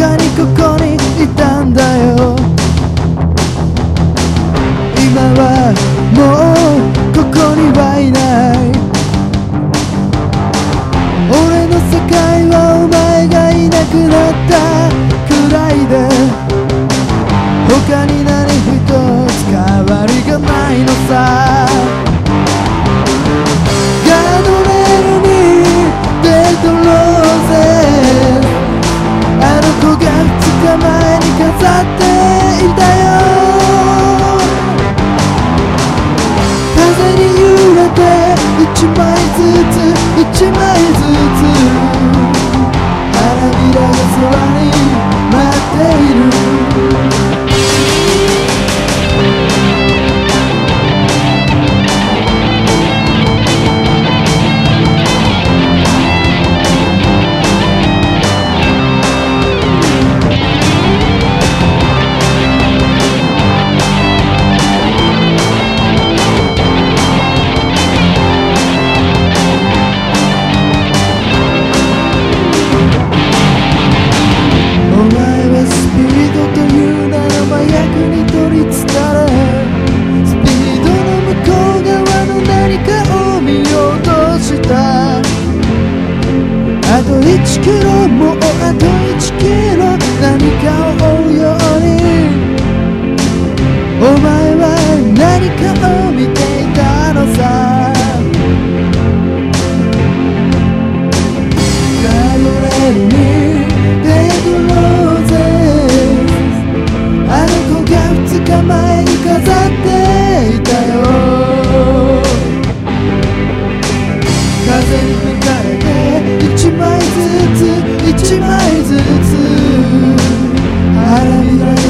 かにここにいたんだよ。今はずつ花びらが空に1キロもうあと1キロ何かを追うようにお前は何かを見ていたのさ。頼れるにデーブローゼあの子が2日前に飾っていたよ。風に吹かれ一枚ずつ一枚ずつ花